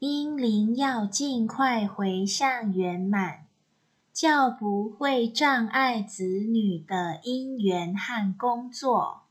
英灵要尽快回向圆满教不会障碍子女的姻缘和工作。